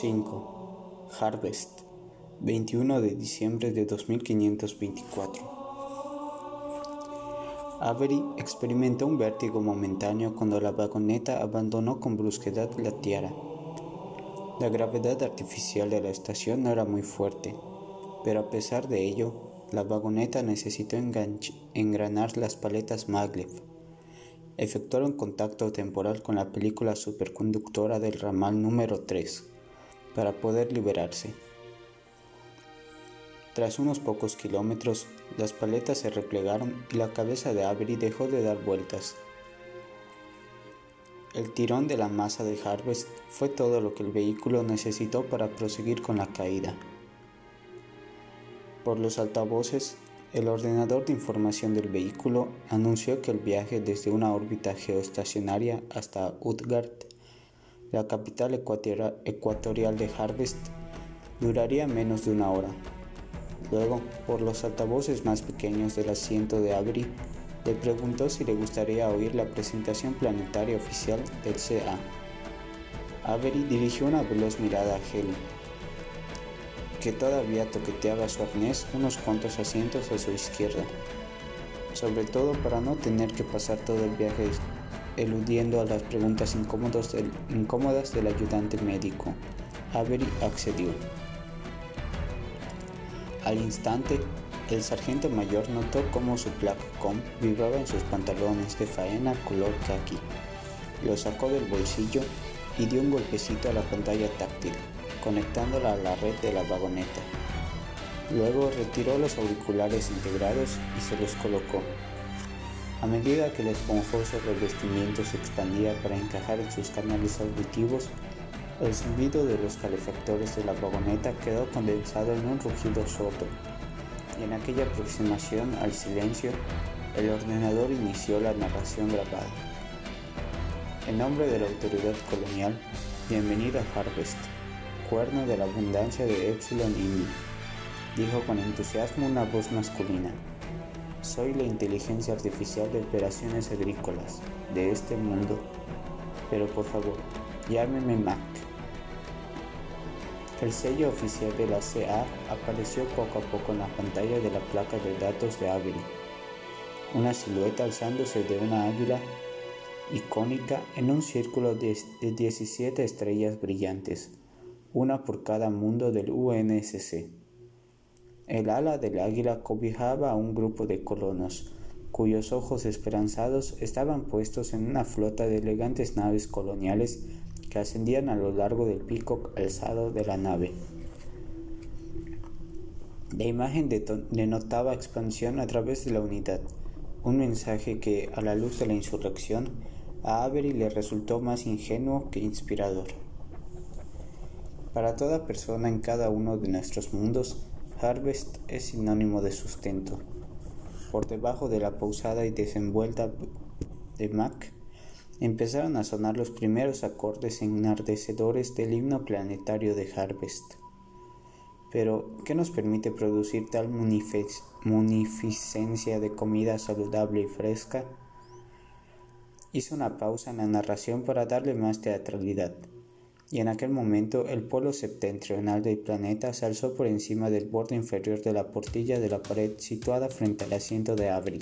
5. Harvest, 21 de diciembre de 2524. Avery experimentó un vértigo momentáneo cuando la vagoneta abandonó con brusquedad la tierra. La gravedad artificial de la estación no era muy fuerte, pero a pesar de ello, la vagoneta necesitó engranar las paletas maglev. Efectuar un contacto temporal con la película superconductora del ramal número 3 para poder liberarse. Tras unos pocos kilómetros, las paletas se replegaron y la cabeza de Avery dejó de dar vueltas. El tirón de la masa de Harvest fue todo lo que el vehículo necesitó para proseguir con la caída. Por los altavoces, el ordenador de información del vehículo anunció que el viaje desde una órbita geoestacionaria hasta Utgard, la capital ecuatorial de Harvest, duraría menos de una hora. Luego, por los altavoces más pequeños del asiento de Avery, le preguntó si le gustaría oír la presentación planetaria oficial del CA. Avery dirigió una veloz mirada a Helen, que todavía toqueteaba su arnés unos cuantos asientos a su izquierda, sobre todo para no tener que pasar todo el viaje eludiendo a las preguntas incómodas del ayudante médico. Avery accedió. Al instante, el sargento mayor notó cómo su com vibraba en sus pantalones de faena color khaki. Lo sacó del bolsillo y dio un golpecito a la pantalla táctil, conectándola a la red de la vagoneta. Luego retiró los auriculares integrados y se los colocó. A medida que el esponjoso revestimiento se expandía para encajar en sus canales auditivos, el zumbido de los calefactores de la vagoneta quedó condensado en un rugido sordo y en aquella aproximación al silencio, el ordenador inició la narración grabada. En nombre de la autoridad colonial, bienvenido a Harvest, cuerno de la abundancia de Epsilon Indy, dijo con entusiasmo una voz masculina. Soy la inteligencia artificial de operaciones agrícolas de este mundo, pero por favor, llámeme Mac. El sello oficial de la CA apareció poco a poco en la pantalla de la placa de datos de Avery. Una silueta alzándose de una águila icónica en un círculo de 17 estrellas brillantes, una por cada mundo del UNSC. El ala del águila cobijaba a un grupo de colonos, cuyos ojos esperanzados estaban puestos en una flota de elegantes naves coloniales que ascendían a lo largo del pico alzado de la nave. La imagen denotaba expansión a través de la unidad, un mensaje que, a la luz de la insurrección, a Avery le resultó más ingenuo que inspirador. Para toda persona en cada uno de nuestros mundos, Harvest es sinónimo de sustento. Por debajo de la pausada y desenvuelta de Mac, empezaron a sonar los primeros acordes enardecedores del himno planetario de Harvest. Pero, ¿qué nos permite producir tal munificencia de comida saludable y fresca? Hizo una pausa en la narración para darle más teatralidad, y en aquel momento el polo septentrional del planeta se alzó por encima del borde inferior de la portilla de la pared situada frente al asiento de Avery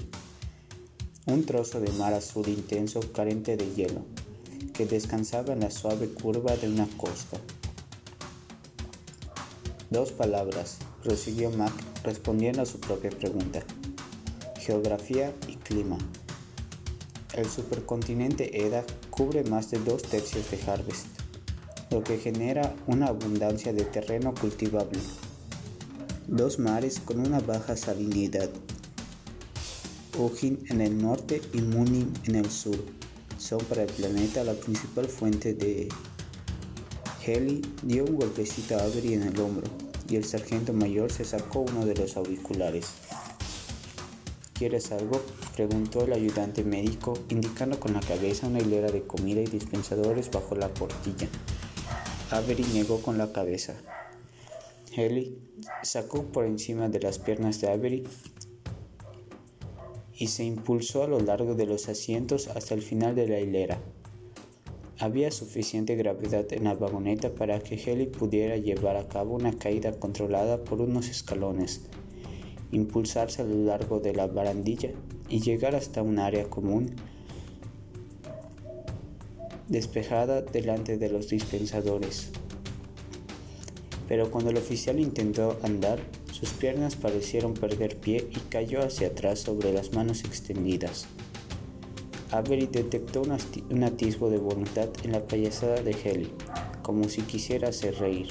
un trozo de mar azul intenso carente de hielo, que descansaba en la suave curva de una costa. Dos palabras, prosiguió Mac respondiendo a su propia pregunta. Geografía y clima. El supercontinente Eda cubre más de dos tercios de Harvest, lo que genera una abundancia de terreno cultivable. Dos mares con una baja salinidad Ujin en el norte y Munim en el sur son para el planeta la principal fuente de Heli dio un golpecito a Avery en el hombro y el sargento mayor se sacó uno de los auriculares. ¿Quieres algo? preguntó el ayudante médico, indicando con la cabeza una hilera de comida y dispensadores bajo la portilla. Avery negó con la cabeza. Heli sacó por encima de las piernas de Avery y se impulsó a lo largo de los asientos hasta el final de la hilera. Había suficiente gravedad en la vagoneta para que Heli pudiera llevar a cabo una caída controlada por unos escalones, impulsarse a lo largo de la barandilla y llegar hasta un área común despejada delante de los dispensadores. Pero cuando el oficial intentó andar, sus piernas parecieron perder pie y cayó hacia atrás sobre las manos extendidas. Avery detectó un, atisbo de voluntad en la payasada de Helly, como si quisiera hacer reír.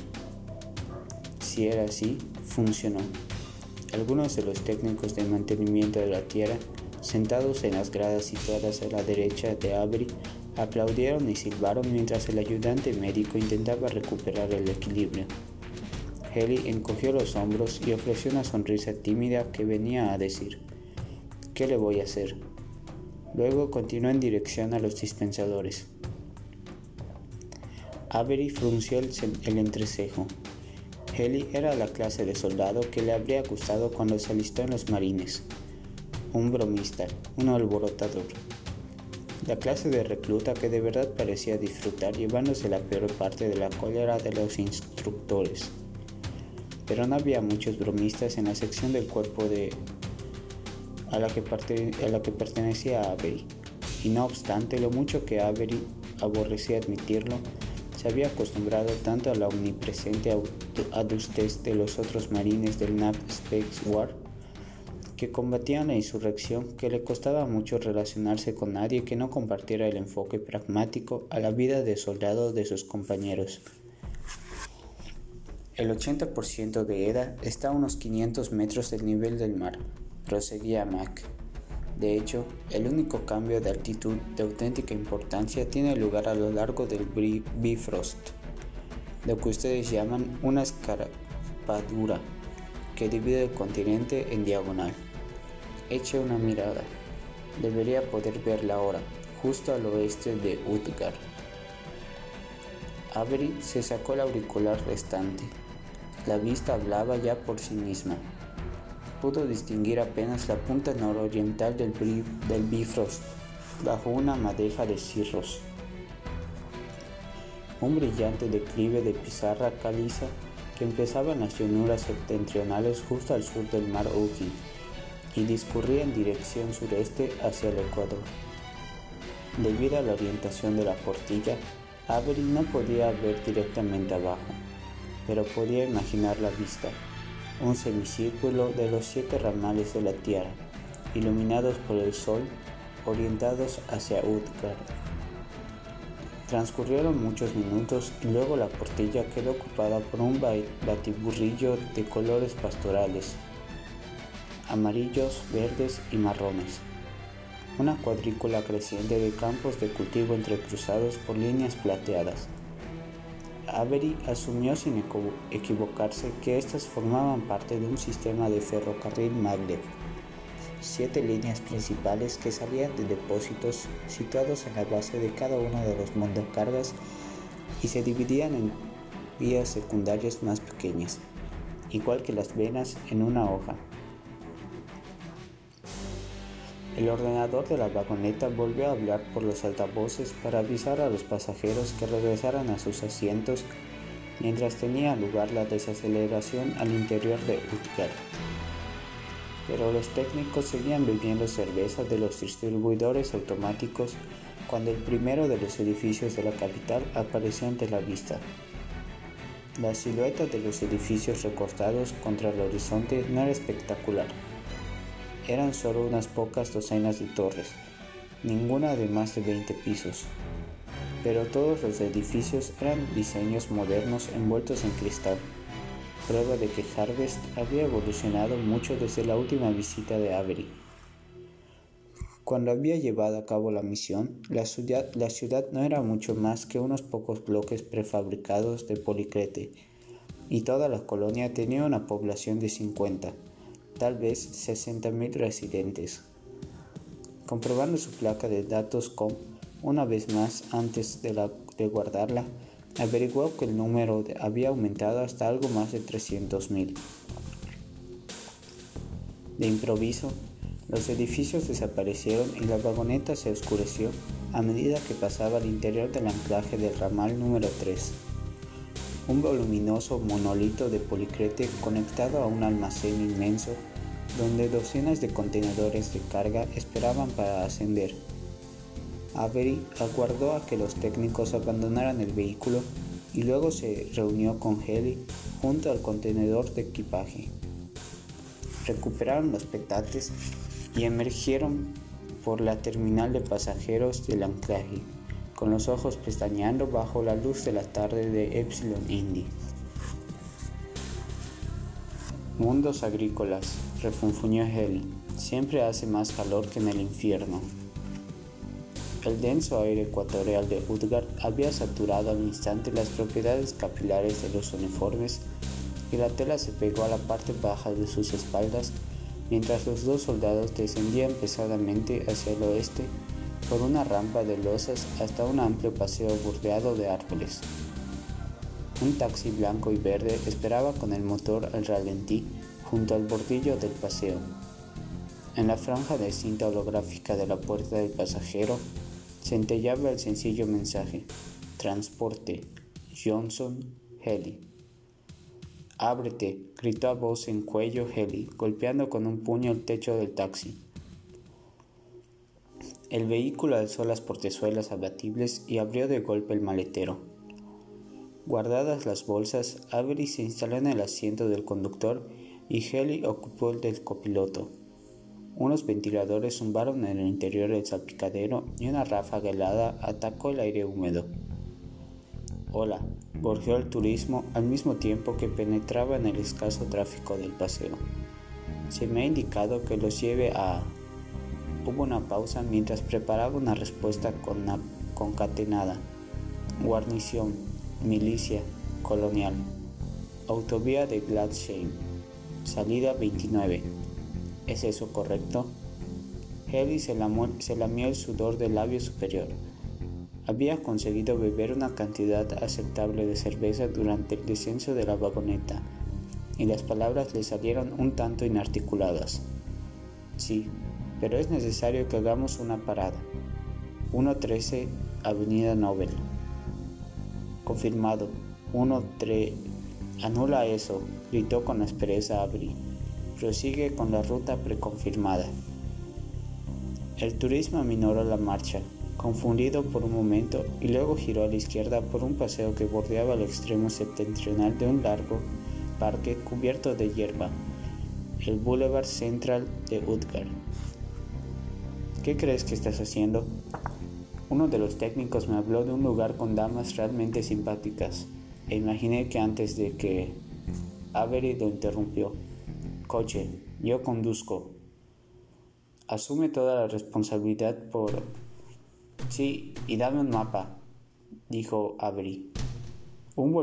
Si era así, funcionó. Algunos de los técnicos de mantenimiento de la tierra, sentados en las gradas situadas a la derecha de Avery, Aplaudieron y silbaron mientras el ayudante médico intentaba recuperar el equilibrio. Heli encogió los hombros y ofreció una sonrisa tímida que venía a decir, ¿qué le voy a hacer? Luego continuó en dirección a los dispensadores. Avery frunció el, entrecejo. Heli era la clase de soldado que le habría gustado cuando se alistó en los marines. Un bromista, un alborotador, la clase de recluta que de verdad parecía disfrutar llevándose la peor parte de la cólera de los instructores. Pero no había muchos bromistas en la sección del cuerpo de a la que, a la que pertenecía Avery, y no obstante lo mucho que Avery aborrecía admitirlo, se había acostumbrado tanto a la omnipresente adustez de los otros marines del NAV Space War que combatían la insurrección que le costaba mucho relacionarse con nadie que no compartiera el enfoque pragmático a la vida de soldado de sus compañeros. El 80% de EDA está a unos 500 metros del nivel del mar, proseguía Mac. De hecho, el único cambio de altitud de auténtica importancia tiene lugar a lo largo del Bifrost, lo que ustedes llaman una escarpadura que divide el continente en diagonal. Eche una mirada. Debería poder verla ahora, justo al oeste de Utgard. Avery se sacó el auricular restante. La vista hablaba ya por sí misma. Pudo distinguir apenas la punta nororiental del, del Bifrost bajo una madeja de cirros. Un brillante declive de pizarra caliza que empezaba en las llanuras septentrionales justo al sur del mar Ugin y discurría en dirección sureste hacia el Ecuador. Debido a la orientación de la portilla, Avery no podía ver directamente abajo, pero podía imaginar la vista, un semicírculo de los siete ramales de la Tierra, iluminados por el sol, orientados hacia Utgard. Transcurrieron muchos minutos y luego la portilla quedó ocupada por un batiburrillo de colores pastorales amarillos, verdes y marrones. Una cuadrícula creciente de campos de cultivo entrecruzados por líneas plateadas. Avery asumió sin equivocarse que éstas formaban parte de un sistema de ferrocarril maglev. Siete líneas principales que salían de depósitos situados en la base de cada uno de los montacargas y se dividían en vías secundarias más pequeñas, igual que las venas en una hoja. El ordenador de la vagoneta volvió a hablar por los altavoces para avisar a los pasajeros que regresaran a sus asientos mientras tenía lugar la desaceleración al interior de Utgard. Pero los técnicos seguían bebiendo cerveza de los distribuidores automáticos cuando el primero de los edificios de la capital apareció ante la vista. La silueta de los edificios recortados contra el horizonte no era espectacular eran solo unas pocas docenas de torres, ninguna de más de 20 pisos. Pero todos los edificios eran diseños modernos envueltos en cristal, prueba de que Harvest había evolucionado mucho desde la última visita de Avery. Cuando había llevado a cabo la misión, la ciudad, no era mucho más que unos pocos bloques prefabricados de policrete, y toda la colonia tenía una población de 50 tal vez 60.000 residentes. Comprobando su placa de datos com una vez más antes de, guardarla, averiguó que el número había aumentado hasta algo más de 300.000. De improviso, los edificios desaparecieron y la vagoneta se oscureció a medida que pasaba al interior del anclaje del ramal número 3. Un voluminoso monolito de policrete conectado a un almacén inmenso donde docenas de contenedores de carga esperaban para ascender. Avery aguardó a que los técnicos abandonaran el vehículo y luego se reunió con Haley junto al contenedor de equipaje. Recuperaron los petates y emergieron por la terminal de pasajeros del anclaje, con los ojos pestañeando bajo la luz de la tarde de Epsilon Indy. Mundos agrícolas, refunfuñó Heli. Siempre hace más calor que en el infierno. El denso aire ecuatorial de Utgard había saturado al instante las propiedades capilares de los uniformes y la tela se pegó a la parte baja de sus espaldas mientras los dos soldados descendían pesadamente hacia el oeste por una rampa de losas hasta un amplio paseo bordeado de árboles. Un taxi blanco y verde esperaba con el motor al ralentí junto al bordillo del paseo. En la franja de cinta holográfica de la puerta del pasajero centellaba el sencillo mensaje: Transporte, Johnson, Heli. Ábrete, gritó a voz en cuello Heli, golpeando con un puño el techo del taxi. El vehículo alzó las portezuelas abatibles y abrió de golpe el maletero. Guardadas las bolsas, Avery se instaló en el asiento del conductor y Heli ocupó el del copiloto. Unos ventiladores zumbaron en el interior del salpicadero y una ráfaga helada atacó el aire húmedo. Hola, borgeó el turismo al mismo tiempo que penetraba en el escaso tráfico del paseo. Se me ha indicado que los lleve a... Hubo una pausa mientras preparaba una respuesta con concatenada. Guarnición, milicia, colonial. Autovía de Gladshame. Salida 29. ¿Es eso correcto? Heli se, se lamió el sudor del labio superior. Había conseguido beber una cantidad aceptable de cerveza durante el descenso de la vagoneta, y las palabras le salieron un tanto inarticuladas. Sí, pero es necesario que hagamos una parada. 1.13 Avenida Nobel. Confirmado. 1.3. Anula eso, gritó con aspereza Abri. Prosigue con la ruta preconfirmada. El turismo aminoró la marcha, confundido por un momento y luego giró a la izquierda por un paseo que bordeaba el extremo septentrional de un largo parque cubierto de hierba, el Boulevard Central de Utgard. ¿Qué crees que estás haciendo? Uno de los técnicos me habló de un lugar con damas realmente simpáticas e imaginé que antes de que Avery lo interrumpió. Coche, yo conduzco. Asume toda la responsabilidad por Sí, y dame un mapa, dijo Avery. Un,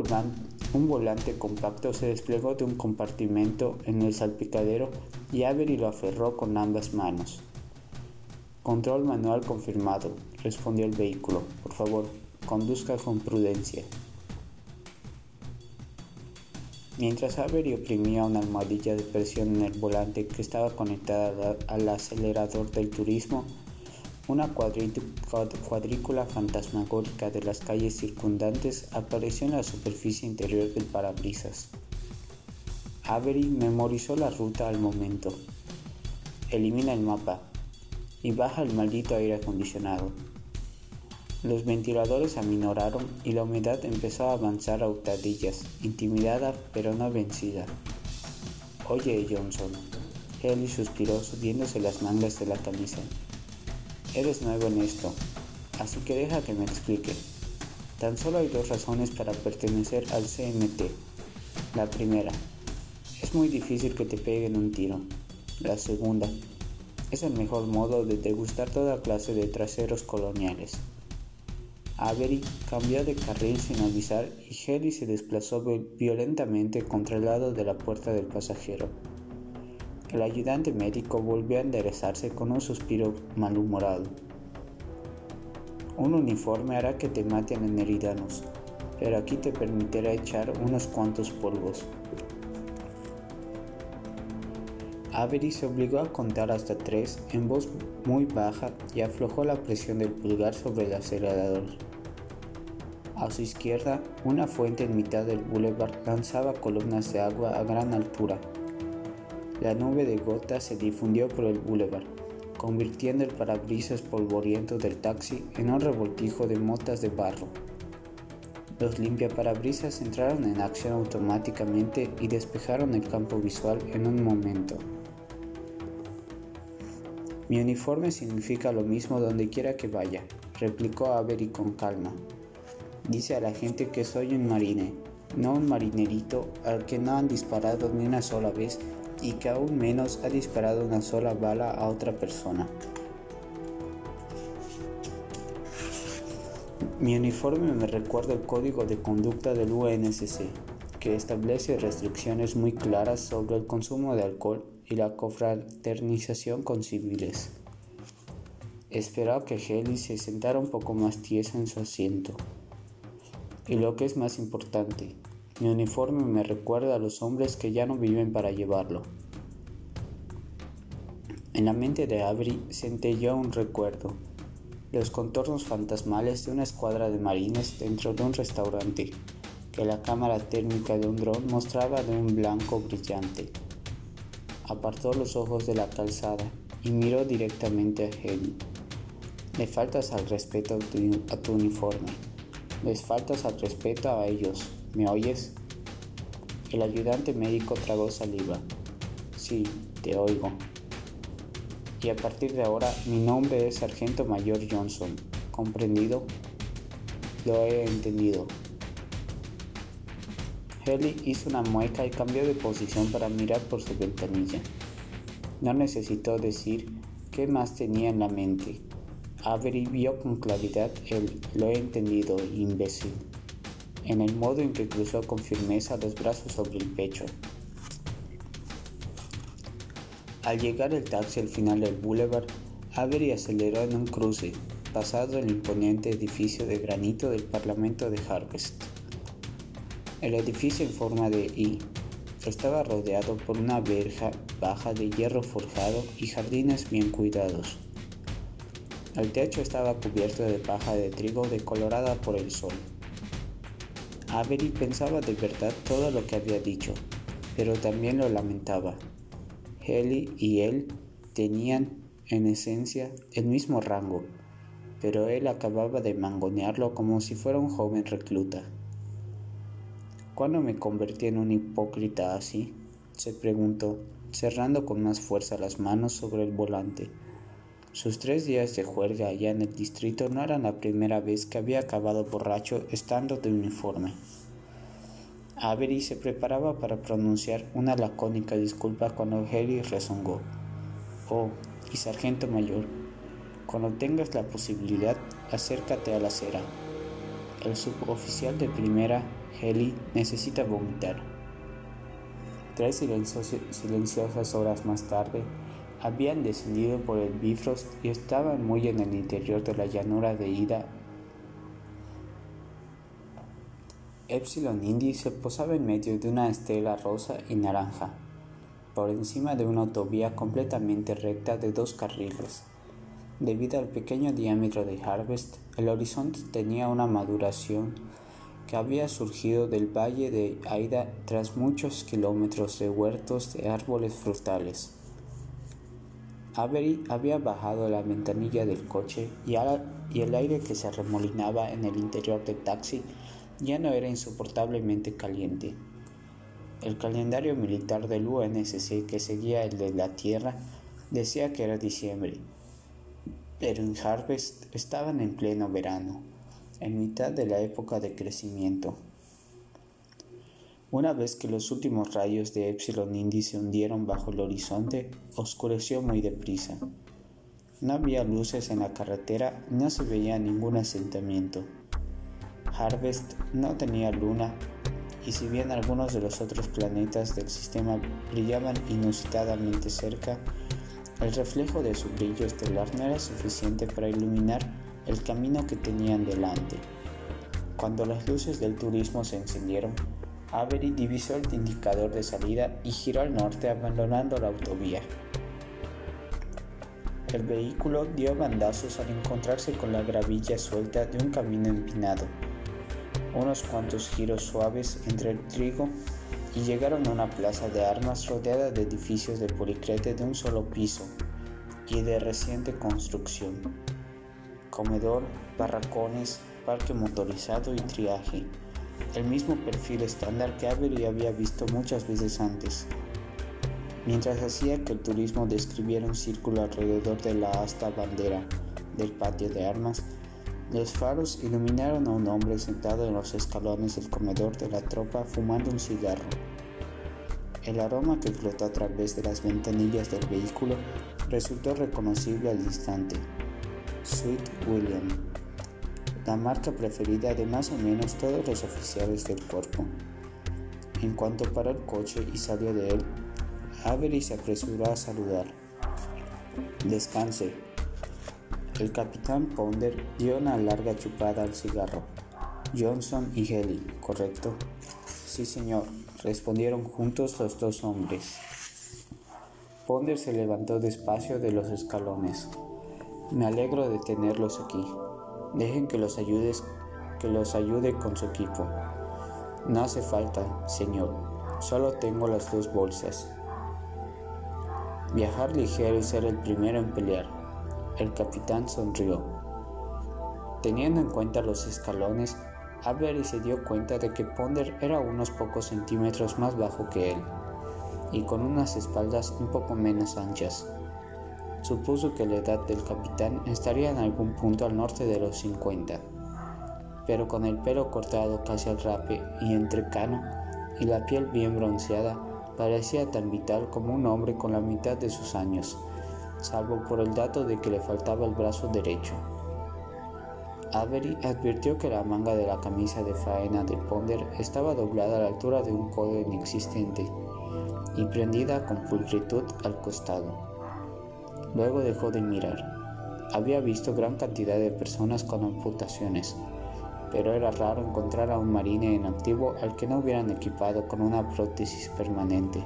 un volante compacto se desplegó de un compartimento en el salpicadero y Avery lo aferró con ambas manos. Control manual confirmado, respondió el vehículo. Por favor, conduzca con prudencia. Mientras Avery oprimía una almohadilla de presión en el volante que estaba conectada al acelerador del turismo, una cuadrícula fantasmagórica de las calles circundantes apareció en la superficie interior del parabrisas. Avery memorizó la ruta al momento. Elimina el mapa y baja el maldito aire acondicionado. Los ventiladores aminoraron y la humedad empezó a avanzar a hurtadillas, intimidada pero no vencida. Oye, Johnson. Haley suspiró subiéndose las mangas de la camisa. Eres nuevo en esto, así que deja que me explique. Tan solo hay dos razones para pertenecer al CMT. La primera, es muy difícil que te peguen un tiro. La segunda, es el mejor modo de degustar toda clase de traseros coloniales. Avery cambió de carril sin avisar y Heli se desplazó violentamente contra el lado de la puerta del pasajero. El ayudante médico volvió a enderezarse con un suspiro malhumorado. Un uniforme hará que te maten en Eridanos, pero aquí te permitirá echar unos cuantos polvos. Avery se obligó a contar hasta tres en voz muy baja y aflojó la presión del pulgar sobre el acelerador. A su izquierda, una fuente en mitad del boulevard lanzaba columnas de agua a gran altura. La nube de gotas se difundió por el boulevard, convirtiendo el parabrisas polvoriento del taxi en un revoltijo de motas de barro. Los limpiaparabrisas entraron en acción automáticamente y despejaron el campo visual en un momento. Mi uniforme significa lo mismo donde quiera que vaya, replicó Avery con calma. Dice a la gente que soy un marine, no un marinerito al que no han disparado ni una sola vez y que aún menos ha disparado una sola bala a otra persona. Mi uniforme me recuerda el código de conducta del UNSC, que establece restricciones muy claras sobre el consumo de alcohol y la confraternización con civiles. Esperaba que Heli se sentara un poco más tiesa en su asiento. Y lo que es más importante, mi uniforme me recuerda a los hombres que ya no viven para llevarlo. En la mente de Avery centelló un recuerdo, los contornos fantasmales de una escuadra de marines dentro de un restaurante que la cámara térmica de un dron mostraba de un blanco brillante. Apartó los ojos de la calzada y miró directamente a Helen. Le faltas al respeto a tu, a tu uniforme. Les faltas al respeto a ellos. ¿Me oyes? El ayudante médico tragó saliva. Sí, te oigo. Y a partir de ahora mi nombre es Sargento Mayor Johnson. ¿Comprendido? Lo he entendido. Haley hizo una mueca y cambió de posición para mirar por su ventanilla. No necesitó decir qué más tenía en la mente. Avery vio con claridad el lo he entendido, imbécil, en el modo en que cruzó con firmeza los brazos sobre el pecho. Al llegar el taxi al final del boulevard, Avery aceleró en un cruce, pasado el imponente edificio de granito del Parlamento de Harvest. El edificio en forma de I estaba rodeado por una verja baja de hierro forjado y jardines bien cuidados. El techo estaba cubierto de paja de trigo decolorada por el sol. Avery pensaba de verdad todo lo que había dicho, pero también lo lamentaba. Haley y él tenían en esencia el mismo rango, pero él acababa de mangonearlo como si fuera un joven recluta. ¿Cuándo me convertí en un hipócrita así? se preguntó, cerrando con más fuerza las manos sobre el volante. Sus tres días de juerga allá en el distrito no eran la primera vez que había acabado borracho estando de uniforme. Avery se preparaba para pronunciar una lacónica disculpa cuando Harry rezongó. Oh, y sargento mayor, cuando tengas la posibilidad, acércate a la acera. El suboficial de primera, Heli, necesita vomitar. Tres silenciosas horas más tarde, habían descendido por el Bifrost y estaban muy en el interior de la llanura de Ida. Epsilon Indy se posaba en medio de una estela rosa y naranja, por encima de una autovía completamente recta de dos carriles. Debido al pequeño diámetro de Harvest, el horizonte tenía una maduración que había surgido del valle de Aida tras muchos kilómetros de huertos de árboles frutales. Avery había bajado la ventanilla del coche y, el aire que se remolinaba en el interior del taxi ya no era insoportablemente caliente. El calendario militar del UNSC que seguía el de la Tierra decía que era diciembre, pero en Harvest estaban en pleno verano, en mitad de la época de crecimiento. Una vez que los últimos rayos de Epsilon Indy se hundieron bajo el horizonte, oscureció muy deprisa. No había luces en la carretera, no se veía ningún asentamiento. Harvest no tenía luna, y si bien algunos de los otros planetas del sistema brillaban inusitadamente cerca, el reflejo de su brillo estelar no era suficiente para iluminar el camino que tenían delante. Cuando las luces del turismo se encendieron, Avery divisó el indicador de salida y giró al norte abandonando la autovía. El vehículo dio bandazos al encontrarse con la gravilla suelta de un camino empinado. Unos cuantos giros suaves entre el trigo y llegaron a una plaza de armas rodeada de edificios de policrete de un solo piso y de reciente construcción. Comedor, barracones, parque motorizado y triaje. El mismo perfil estándar que Avery había visto muchas veces antes mientras hacía que el turismo describiera un círculo alrededor de la asta bandera del patio de armas, los faros iluminaron a un hombre sentado en los escalones del comedor de la tropa fumando un cigarro. El aroma que flotó a través de las ventanillas del vehículo resultó reconocible al instante. Sweet William, la marca preferida de más o menos todos los oficiales del cuerpo. En cuanto paró el coche y salió de él, Avery se apresuró a saludar. Descanse. El capitán Ponder dio una larga chupada al cigarro. Johnson y Haley, ¿correcto? Sí, señor, respondieron juntos los dos hombres. Ponder se levantó despacio de los escalones. Me alegro de tenerlos aquí. Dejen que los ayudes, que los ayude con su equipo. No hace falta, señor. Solo tengo las dos bolsas. Viajar ligero y ser el primero en pelear. El capitán sonrió. Teniendo en cuenta los escalones, Avery se dio cuenta de que Ponder era unos pocos centímetros más bajo que él y con unas espaldas un poco menos anchas. Supuso que la edad del capitán estaría en algún punto al norte de los 50, pero con el pelo cortado casi al rape y entrecano y la piel bien bronceada, parecía tan vital como un hombre con la mitad de sus años, salvo por el dato de que le faltaba el brazo derecho. Avery advirtió que la manga de la camisa de faena de Ponder estaba doblada a la altura de un codo inexistente y prendida con pulcritud al costado. Luego dejó de mirar. Había visto gran cantidad de personas con amputaciones, pero era raro encontrar a un marine en activo al que no hubieran equipado con una prótesis permanente.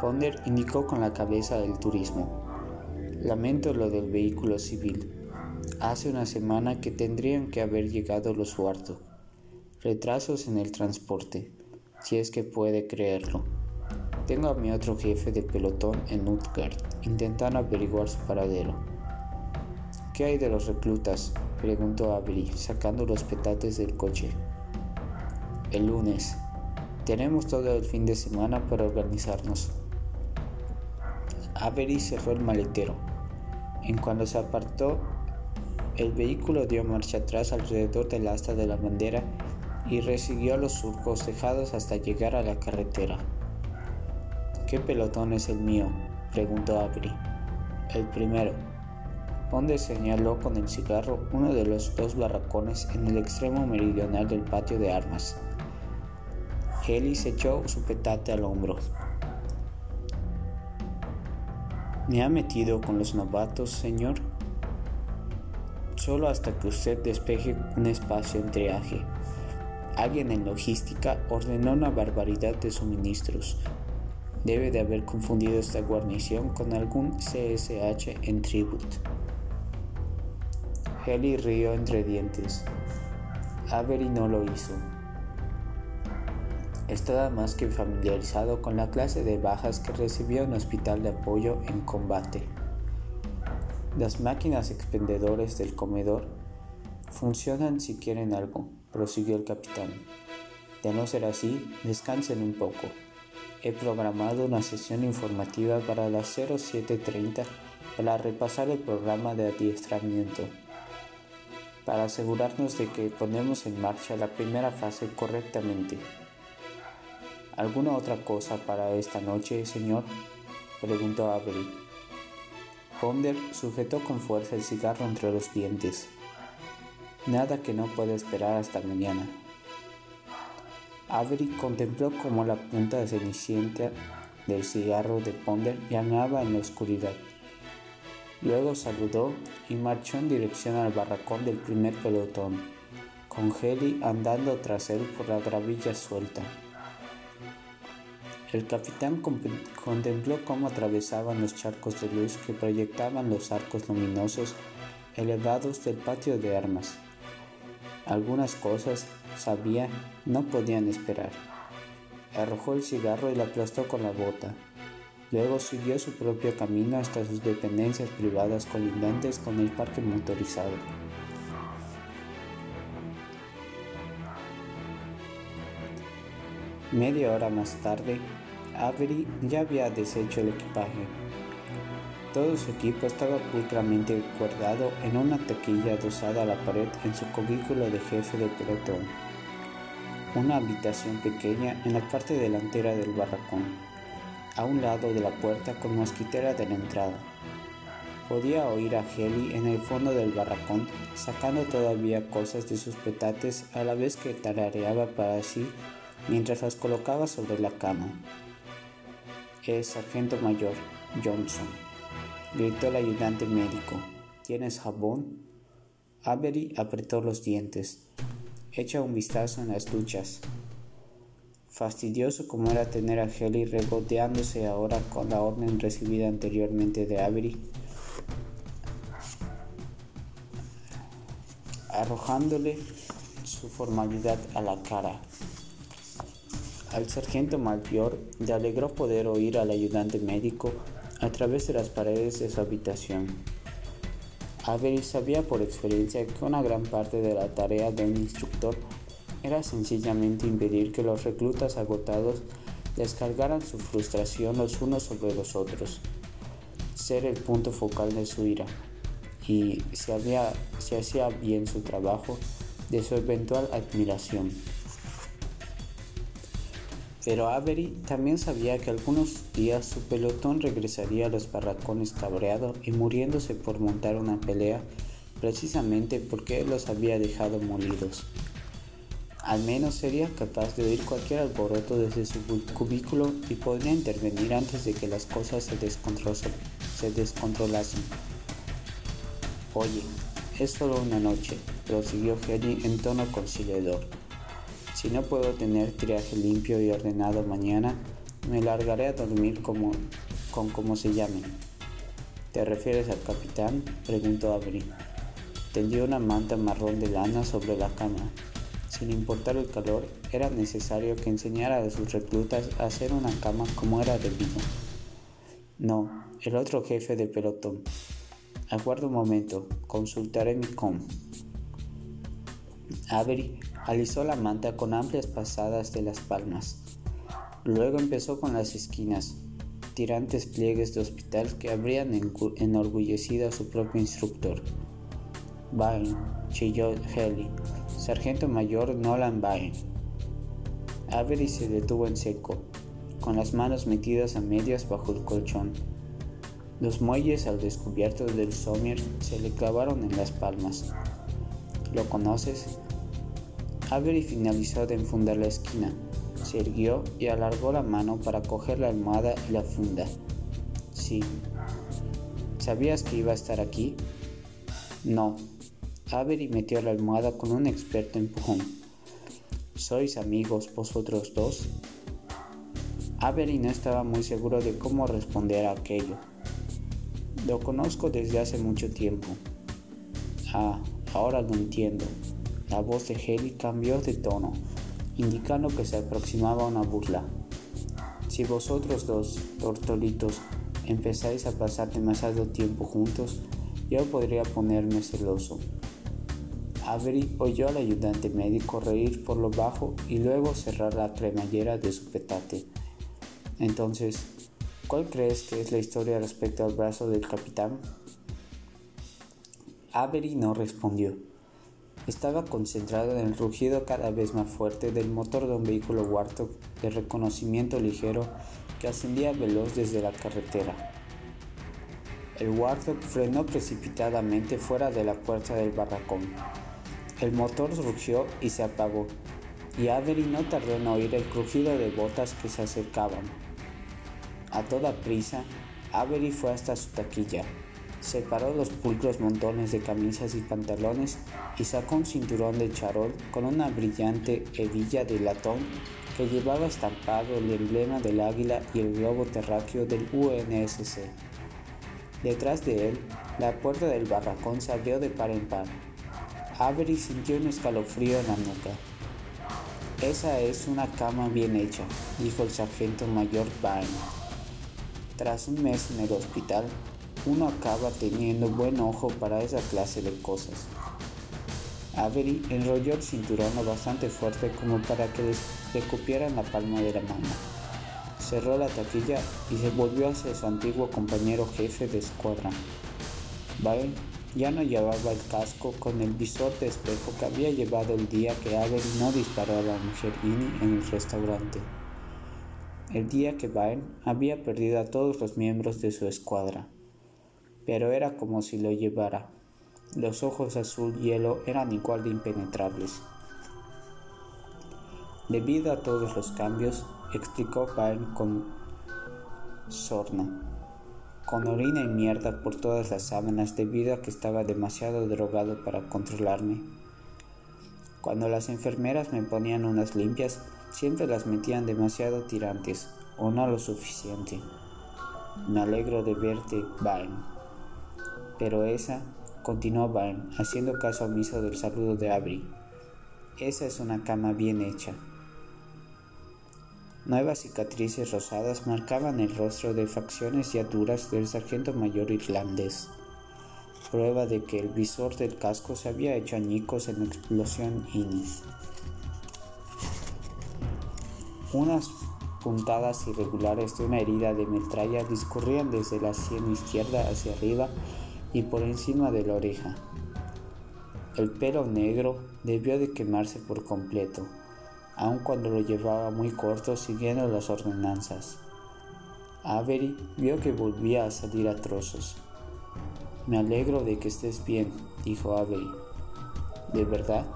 Ponder indicó con la cabeza el turismo. Lamento lo del vehículo civil. Hace una semana que tendrían que haber llegado los Suarto. Retrasos en el transporte, si es que puede creerlo. Tengo a mi otro jefe de pelotón en Utgard, intentando averiguar su paradero. ¿Qué hay de los reclutas? preguntó Avery, sacando los petates del coche. El lunes. Tenemos todo el fin de semana para organizarnos. Avery cerró el maletero. En cuanto se apartó, el vehículo dio marcha atrás alrededor del asta de la bandera y resiguió los surcos dejados hasta llegar a la carretera. ¿Qué pelotón es el mío? preguntó Avery. El primero, Ponder señaló con el cigarro uno de los dos barracones en el extremo meridional del patio de armas. Se echó su petate al hombro. ¿Me ha metido con los novatos, señor? Solo hasta que usted despeje un espacio en triaje. Alguien en logística ordenó una barbaridad de suministros. Debe de haber confundido esta guarnición con algún CSH en Tribute. Kelly rió entre dientes. Avery no lo hizo. Estaba más que familiarizado con la clase de bajas que recibió un hospital de apoyo en combate. Las máquinas expendedores del comedor funcionan si quieren algo, prosiguió el capitán. De no ser así, descansen un poco. He programado una sesión informativa para las 0730 para repasar el programa de adiestramiento para asegurarnos de que ponemos en marcha la primera fase correctamente. ¿Alguna otra cosa para esta noche, señor? preguntó Avery. Ponder sujetó con fuerza el cigarro entre los dientes. Nada que no pueda esperar hasta mañana. Avery contempló cómo la punta cenicienta del cigarro de Ponder llamaba en la oscuridad. Luego saludó y marchó en dirección al barracón del primer pelotón, con Heli andando tras él por la gravilla suelta. El capitán contempló cómo atravesaban los charcos de luz que proyectaban los arcos luminosos elevados del patio de armas. Algunas cosas, sabía, no podían esperar. Arrojó el cigarro y la aplastó con la bota. Luego siguió su propio camino hasta sus dependencias privadas colindantes con el parque motorizado. Media hora más tarde, Avery ya había deshecho el equipaje. Todo su equipo estaba pulcramente guardado en una taquilla adosada a la pared en su cubículo de jefe de pelotón. Una habitación pequeña en la parte delantera del barracón, a un lado de la puerta con mosquitera de la entrada. Podía oír a Heli en el fondo del barracón sacando todavía cosas de sus petates a la vez que tarareaba para sí mientras las colocaba sobre la cama. Es sargento mayor Johnson, gritó el ayudante médico. ¿Tienes jabón? Avery apretó los dientes. Echa un vistazo en las duchas. Fastidioso como era tener a Helly regoteándose ahora con la orden recibida anteriormente de Avery, arrojándole su formalidad a la cara. Al sargento mayor le alegró poder oír al ayudante médico a través de las paredes de su habitación. Avery sabía por experiencia que una gran parte de la tarea de un instructor era sencillamente impedir que los reclutas agotados descargaran su frustración los unos sobre los otros, ser el punto focal de su ira, y si, si hacía bien su trabajo, de su eventual admiración. Pero Avery también sabía que algunos días su pelotón regresaría a los barracones cabreado y muriéndose por montar una pelea precisamente porque los había dejado molidos. Al menos sería capaz de oír cualquier alboroto desde su cubículo y podría intervenir antes de que las cosas se, se descontrolasen. Oye, es solo una noche, prosiguió Henry en tono conciliador. Si no puedo tener triaje limpio y ordenado mañana, me largaré a dormir como, con como se llame. ¿Te refieres al capitán? preguntó Avery. Tendió una manta marrón de lana sobre la cama. Sin importar el calor, era necesario que enseñara a sus reclutas a hacer una cama como era debido. No, el otro jefe de pelotón. Aguarda un momento, consultaré mi com. Avery alisó la manta con amplias pasadas de las palmas. Luego empezó con las esquinas, tirantes pliegues de hospital que habrían enorgullecido a su propio instructor. Bain, chilló Haley, sargento mayor Nolan Bain. Avery se detuvo en seco, con las manos metidas a medias bajo el colchón. Los muelles al descubierto del somier se le clavaron en las palmas. ¿Lo conoces? Avery finalizó de enfundar la esquina, se irguió y alargó la mano para coger la almohada y la funda. Sí. ¿Sabías que iba a estar aquí? No. Avery metió la almohada con un experto empujón. ¿Sois amigos vosotros dos? Avery no estaba muy seguro de cómo responder a aquello. Lo conozco desde hace mucho tiempo. Ah, ahora lo entiendo. La voz de Heli cambió de tono, indicando que se aproximaba una burla. Si vosotros dos, tortolitos, empezáis a pasar demasiado tiempo juntos, yo podría ponerme celoso. Avery oyó al ayudante médico reír por lo bajo y luego cerrar la cremallera de su petate. Entonces, ¿cuál crees que es la historia respecto al brazo del capitán? Avery no respondió. Estaba concentrado en el rugido cada vez más fuerte del motor de un vehículo Warthog de reconocimiento ligero que ascendía veloz desde la carretera. El Warthog frenó precipitadamente fuera de la puerta del barracón. El motor rugió y se apagó, y Avery no tardó en oír el crujido de botas que se acercaban. A toda prisa, Avery fue hasta su taquilla. Separó los pulcros montones de camisas y pantalones y sacó un cinturón de charol con una brillante hebilla de latón que llevaba estampado el emblema del águila y el globo terráqueo del UNSC. Detrás de él, la puerta del barracón se abrió de par en par. Avery sintió un escalofrío en la nuca. Esa es una cama bien hecha, dijo el sargento mayor Byrne. Tras un mes en el hospital, uno acaba teniendo buen ojo para esa clase de cosas. Avery enrolló el cinturón lo bastante fuerte como para que le la palma de la mano. Cerró la taquilla y se volvió hacia su antiguo compañero jefe de escuadra. Byrne ya no llevaba el casco con el visor de espejo que había llevado el día que Avery no disparó a la mujer Ini en el restaurante. El día que Byrne había perdido a todos los miembros de su escuadra pero era como si lo llevara. Los ojos azul hielo eran igual de impenetrables. Debido a todos los cambios, explicó Byrne con sorna, con orina y mierda por todas las sábanas debido a que estaba demasiado drogado para controlarme. Cuando las enfermeras me ponían unas limpias, siempre las metían demasiado tirantes o no lo suficiente. Me alegro de verte, Byrne. Pero esa, continuó Byrne, haciendo caso omiso del saludo de Avery, esa es una cama bien hecha. Nuevas cicatrices rosadas marcaban el rostro de facciones ya duras del sargento mayor irlandés, prueba de que el visor del casco se había hecho añicos en la explosión Innis. Unas puntadas irregulares de una herida de metralla discurrían desde la sien izquierda hacia arriba y por encima de la oreja. El pelo negro debió de quemarse por completo, aun cuando lo llevaba muy corto siguiendo las ordenanzas. Avery vio que volvía a salir a trozos. Me alegro de que estés bien, dijo Avery. ¿De verdad?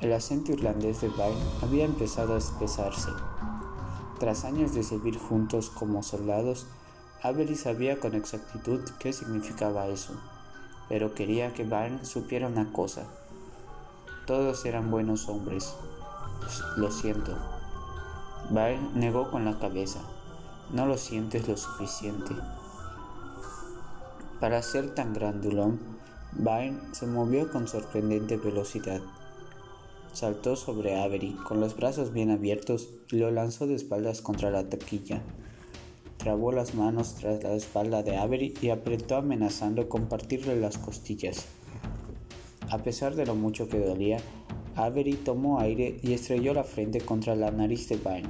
El acento irlandés de Byrne había empezado a espesarse. Tras años de servir juntos como soldados, Avery sabía con exactitud qué significaba eso, pero quería que Byrne supiera una cosa. Todos eran buenos hombres. Lo siento. Byrne negó con la cabeza. No lo sientes lo suficiente. Para ser tan grandulón, Byrne se movió con sorprendente velocidad. Saltó sobre Avery con los brazos bien abiertos y lo lanzó de espaldas contra la taquilla. Trabó las manos tras la espalda de Avery y apretó amenazando con partirle las costillas. A pesar de lo mucho que dolía, Avery tomó aire y estrelló la frente contra la nariz de Byrne.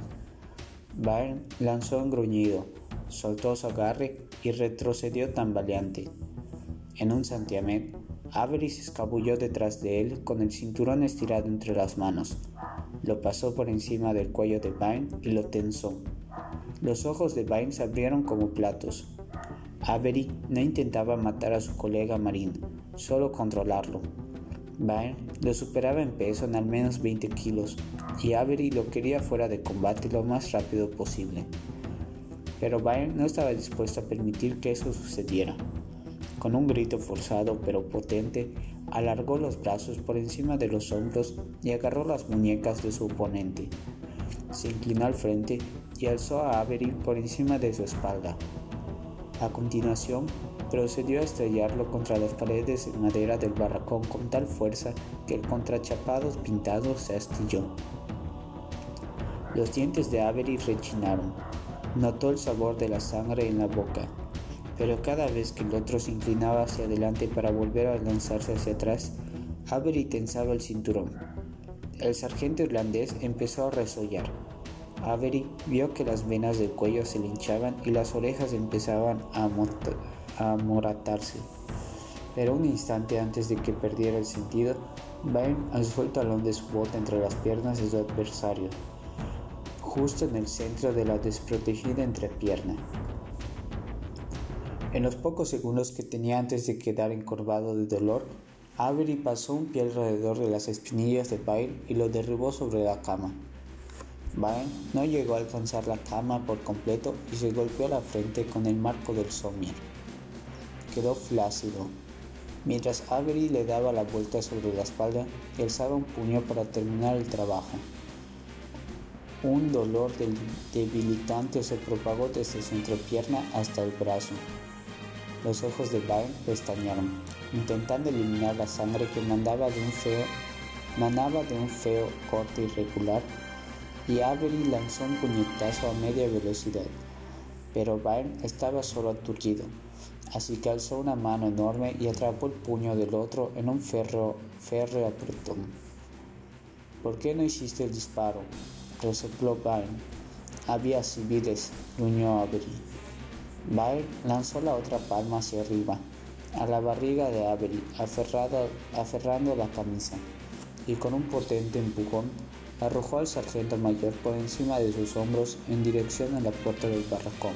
Byrne lanzó un gruñido, soltó su agarre y retrocedió tambaleante. En un santiamén, Avery se escabulló detrás de él con el cinturón estirado entre las manos. Lo pasó por encima del cuello de Byrne y lo tensó. Los ojos de Vine se abrieron como platos. Avery no intentaba matar a su colega Marín, solo controlarlo. Vine lo superaba en peso en al menos 20 kilos y Avery lo quería fuera de combate lo más rápido posible. Pero Vine no estaba dispuesto a permitir que eso sucediera. Con un grito forzado pero potente, alargó los brazos por encima de los hombros y agarró las muñecas de su oponente. Se inclinó al frente y alzó a Avery por encima de su espalda. A continuación, procedió a estrellarlo contra las paredes de madera del barracón con tal fuerza que el contrachapado pintado se astilló. Los dientes de Avery rechinaron. Notó el sabor de la sangre en la boca, pero cada vez que el otro se inclinaba hacia adelante para volver a lanzarse hacia atrás, Avery tensaba el cinturón. El sargento irlandés empezó a resollar. Avery vio que las venas del cuello se le hinchaban y las orejas empezaban a, amoratarse. Pero un instante antes de que perdiera el sentido, Byrne alzó el talón de su bota entre las piernas de su adversario, justo en el centro de la desprotegida entrepierna. En los pocos segundos que tenía antes de quedar encorvado de dolor, Avery pasó un pie alrededor de las espinillas de Byrne y lo derribó sobre la cama. Byrne no llegó a alcanzar la cama por completo y se golpeó la frente con el marco del somier. quedó flácido. Mientras Avery le daba la vuelta sobre la espalda y alzaba un puño para terminar el trabajo. Un dolor debilitante se propagó desde su entrepierna hasta el brazo. Los ojos de Byrne pestañearon, intentando eliminar la sangre que mandaba de un feo, manaba de un feo corte irregular, y Avery lanzó un puñetazo a media velocidad. Pero Byrne estaba solo aturdido, así que alzó una mano enorme y atrapó el puño del otro en un férreo, férreo apretón. ¿Por qué no hiciste el disparo? resopló Byrne. Había civiles, gruñó Avery. Byrne lanzó la otra palma hacia arriba, a la barriga de Avery, aferrando la camisa, y con un potente empujón arrojó al sargento mayor por encima de sus hombros en dirección a la puerta del barracón.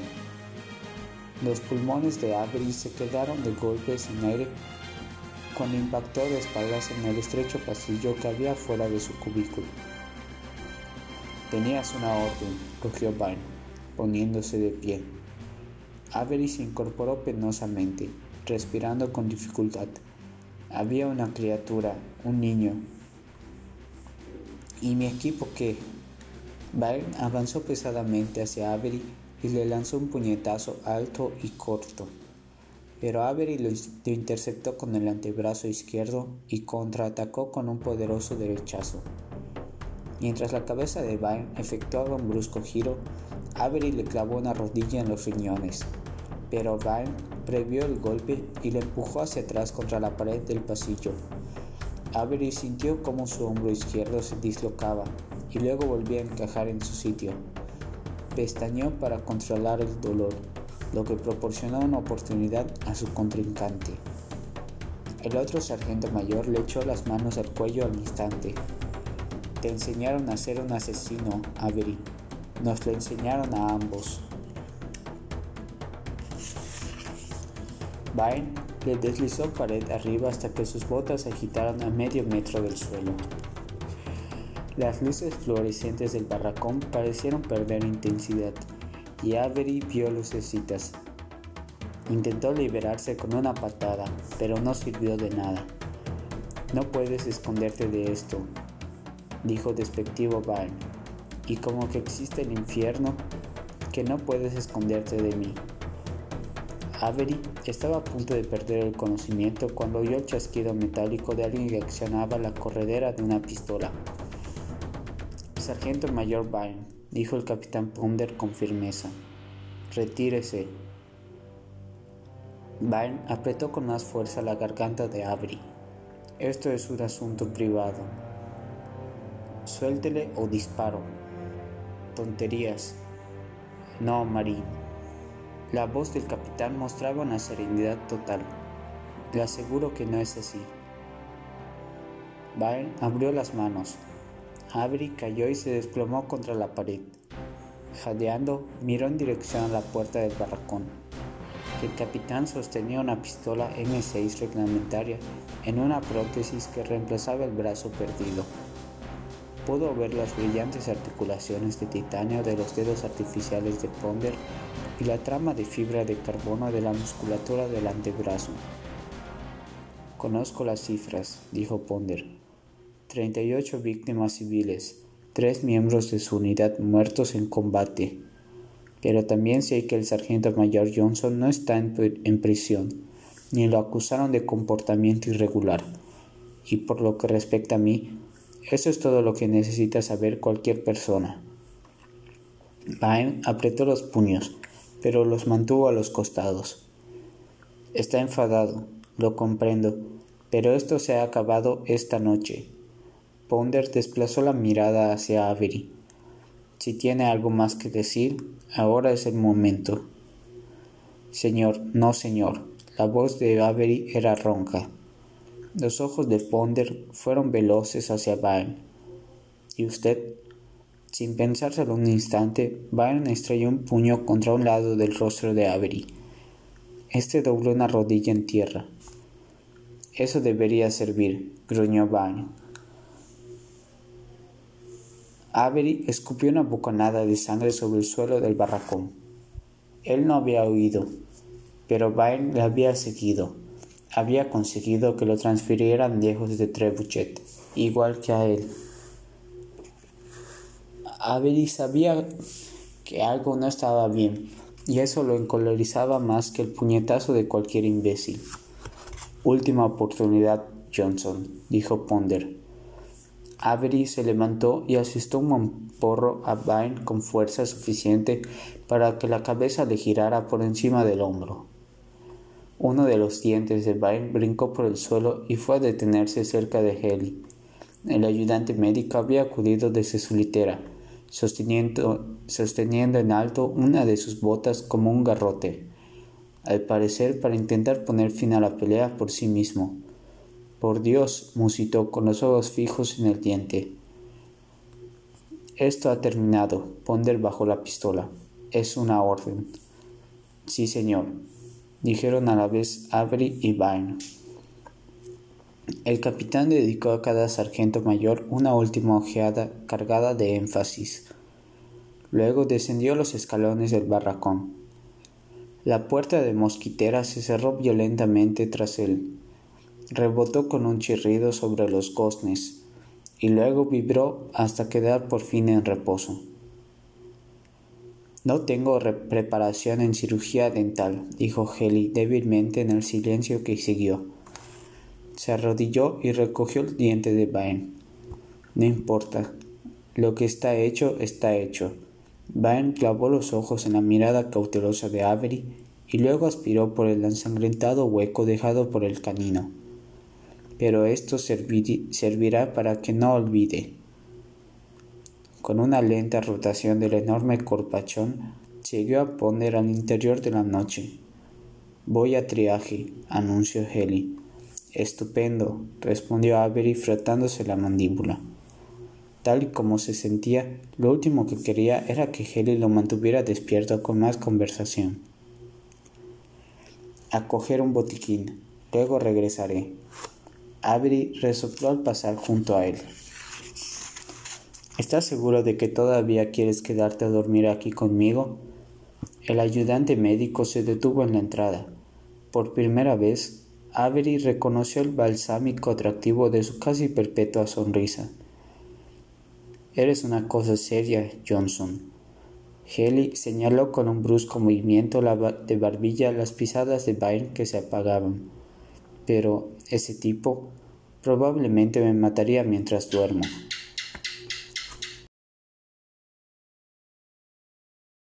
Los pulmones de Avery se quedaron de golpe sin aire cuando impactó de espaldas en el estrecho pasillo que había fuera de su cubículo. Tenías una orden, cogió Byrne, poniéndose de pie. Avery se incorporó penosamente, respirando con dificultad. Había una criatura, un niño. ¿Y mi equipo qué? Byrne avanzó pesadamente hacia Avery y le lanzó un puñetazo alto y corto. Pero Avery lo, interceptó con el antebrazo izquierdo y contraatacó con un poderoso derechazo. Mientras la cabeza de Byrne efectuaba un brusco giro, Avery le clavó una rodilla en los riñones, pero Vine previó el golpe y le empujó hacia atrás contra la pared del pasillo. Avery sintió como su hombro izquierdo se dislocaba y luego volvía a encajar en su sitio. Pestañeó para controlar el dolor, lo que proporcionó una oportunidad a su contrincante. El otro sargento mayor le echó las manos al cuello al instante. Te enseñaron a ser un asesino, Avery, nos lo enseñaron a ambos. Vine le deslizó pared arriba hasta que sus botas se agitaron a medio metro del suelo. Las luces fluorescentes del barracón parecieron perder intensidad y Avery vio lucecitas. Intentó liberarse con una patada, pero no sirvió de nada. No puedes esconderte de esto, dijo despectivo Vine y como que existe el infierno, que no puedes esconderte de mí. Avery estaba a punto de perder el conocimiento cuando oyó el chasquido metálico de alguien que accionaba la corredera de una pistola. Sargento Mayor Byrne, dijo el capitán Ponder con firmeza. Retírese. Byrne apretó con más fuerza la garganta de Avery. Esto es un asunto privado. Suéltele o disparo. Tonterías. No, Marín. La voz del capitán mostraba una serenidad total. Le aseguro que no es así. Byrne abrió las manos. Avery cayó y se desplomó contra la pared. Jadeando, miró en dirección a la puerta del barracón. El capitán sostenía una pistola M6 reglamentaria en una prótesis que reemplazaba el brazo perdido pudo ver las brillantes articulaciones de titanio de los dedos artificiales de Ponder y la trama de fibra de carbono de la musculatura del antebrazo. Conozco las cifras, dijo Ponder. 38 víctimas civiles, tres miembros de su unidad muertos en combate. Pero también sé que el sargento mayor Johnson no está en, prisión, ni lo acusaron de comportamiento irregular. Y por lo que respecta a mí, eso es todo lo que necesita saber cualquier persona. Vine apretó los puños, pero los mantuvo a los costados. Está enfadado, lo comprendo, pero esto se ha acabado esta noche. Ponder desplazó la mirada hacia Avery. Si tiene algo más que decir, ahora es el momento. Señor, no señor. La voz de Avery era ronca. Los ojos de Ponder fueron veloces hacia Byron. ¿Y usted? Sin pensárselo un instante, Byron estrelló un puño contra un lado del rostro de Avery. Este dobló una rodilla en tierra. Eso debería servir, gruñó Byron. Avery escupió una bocanada de sangre sobre el suelo del barracón. Él no había oído. pero Byrne le había seguido. Había conseguido que lo transfirieran lejos de Trebuchet, igual que a él. Avery sabía que algo no estaba bien, y eso lo encolerizaba más que el puñetazo de cualquier imbécil. Última oportunidad, Johnson, dijo Ponder. Avery se levantó y asestó un porro a Vine con fuerza suficiente para que la cabeza le girara por encima del hombro. Uno de los dientes de Vine brincó por el suelo y fue a detenerse cerca de Haley. El ayudante médico había acudido desde su litera, sosteniendo, sosteniendo en alto una de sus botas como un garrote, al parecer para intentar poner fin a la pelea por sí mismo. Por Dios, musitó con los ojos fijos en el diente. Esto ha terminado. Ponder bajó la pistola. Es una orden. Sí, señor, dijeron a la vez Avery y Vine. El capitán dedicó a cada sargento mayor una última ojeada cargada de énfasis. Luego descendió los escalones del barracón. La puerta de mosquitera se cerró violentamente tras él. Rebotó con un chirrido sobre los goznes y luego vibró hasta quedar por fin en reposo. No tengo preparación en cirugía dental, dijo Heli débilmente en el silencio que siguió. Se arrodilló y recogió el diente de Baen. No importa. Lo que está hecho, está hecho. Baen clavó los ojos en la mirada cautelosa de Avery y luego aspiró por el ensangrentado hueco dejado por el canino. Pero esto servirá para que no olvide. Con una lenta rotación del enorme corpachón, siguió a poner al interior de la noche. Voy a triaje, anunció Heli. Estupendo, respondió Avery frotándose la mandíbula. Tal y como se sentía, lo último que quería era que Heli lo mantuviera despierto con más conversación. A coger un botiquín, luego regresaré. Avery resopló al pasar junto a él. ¿Estás seguro de que todavía quieres quedarte a dormir aquí conmigo? El ayudante médico se detuvo en la entrada. Por primera vez, Avery reconoció el balsámico atractivo de su casi perpetua sonrisa. Eres una cosa seria, Johnson. Haley señaló con un brusco movimiento de barbilla las pisadas de Byrne que se apagaban. Pero ese tipo probablemente me mataría mientras duermo.